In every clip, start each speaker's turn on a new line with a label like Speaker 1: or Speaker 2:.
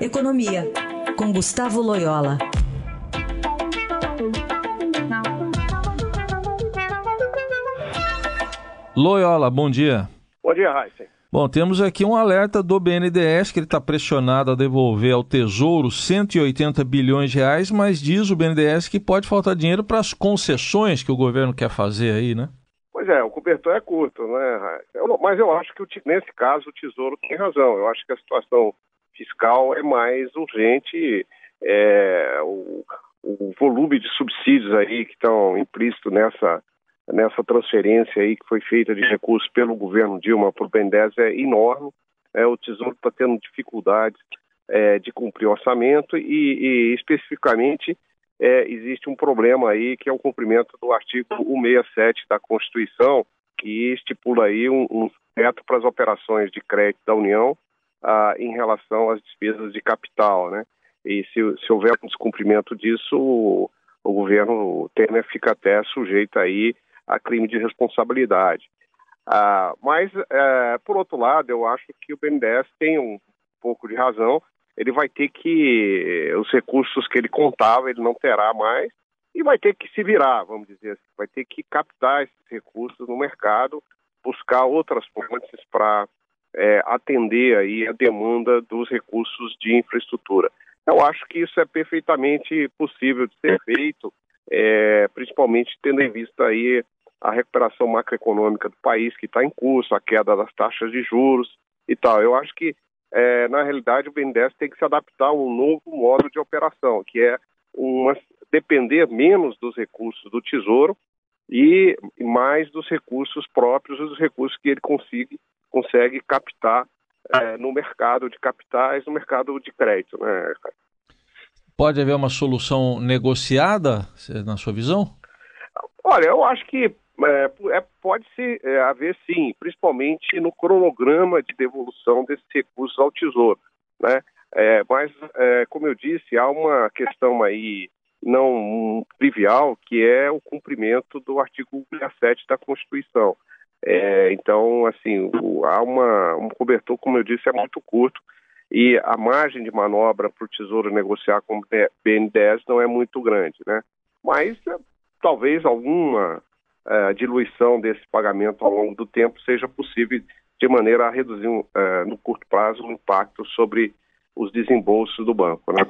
Speaker 1: Economia, com Gustavo Loyola.
Speaker 2: Loyola, bom dia.
Speaker 3: Bom dia, Raíssa.
Speaker 2: Bom, temos aqui um alerta do BNDES que ele está pressionado a devolver ao Tesouro 180 bilhões de reais, mas diz o BNDES que pode faltar dinheiro para as concessões que o governo quer fazer aí, né?
Speaker 3: Pois é, o cobertor é curto, né? Mas eu acho que nesse caso o Tesouro tem razão. Eu acho que a situação fiscal é mais urgente. É, o, o volume de subsídios aí que estão implícitos nessa nessa transferência aí que foi feita de recursos pelo governo Dilma para o BNDES é enorme. É, o Tesouro está tendo dificuldades é, de cumprir o orçamento e, e especificamente, é, existe um problema aí que é o cumprimento do artigo 167 da Constituição, que estipula aí um, um teto para as operações de crédito da União ah, em relação às despesas de capital, né? E se, se houver um descumprimento disso, o, o governo Temer fica até sujeito aí a crime de responsabilidade. Ah, mas, é, por outro lado, eu acho que o BNDES tem um pouco de razão. Ele vai ter que, os recursos que ele contava, ele não terá mais, e vai ter que se virar, vamos dizer assim, vai ter que captar esses recursos no mercado, buscar outras fontes para é, atender aí a demanda dos recursos de infraestrutura. Eu acho que isso é perfeitamente possível de ser feito, é, principalmente tendo em vista aí a recuperação macroeconômica do país que está em curso, a queda das taxas de juros e tal. Eu acho que, é, na realidade, o BNDES tem que se adaptar a um novo modo de operação, que é uma, depender menos dos recursos do Tesouro e mais dos recursos próprios dos recursos que ele consiga, consegue captar é, no mercado de capitais, no mercado de crédito. Né?
Speaker 2: Pode haver uma solução negociada, na sua visão?
Speaker 3: Olha, eu acho que é, é, pode se é, haver sim, principalmente no cronograma de devolução desses recursos ao Tesouro, né? É, mas, é, como eu disse, há uma questão aí não trivial, que é o cumprimento do artigo 67 da Constituição. É, então, assim, o, há uma, um cobertor, como eu disse, é muito curto e a margem de manobra para o Tesouro negociar com o BNDES não é muito grande, né? Mas é, talvez alguma uh, diluição desse pagamento ao longo do tempo seja possível de maneira a reduzir uh, no curto prazo o impacto sobre os desembolsos do banco. Né?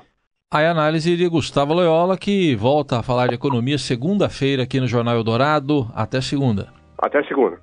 Speaker 2: A análise de Gustavo Loyola, que volta a falar de economia segunda-feira aqui no Jornal Eldorado. Até segunda.
Speaker 3: Até segunda.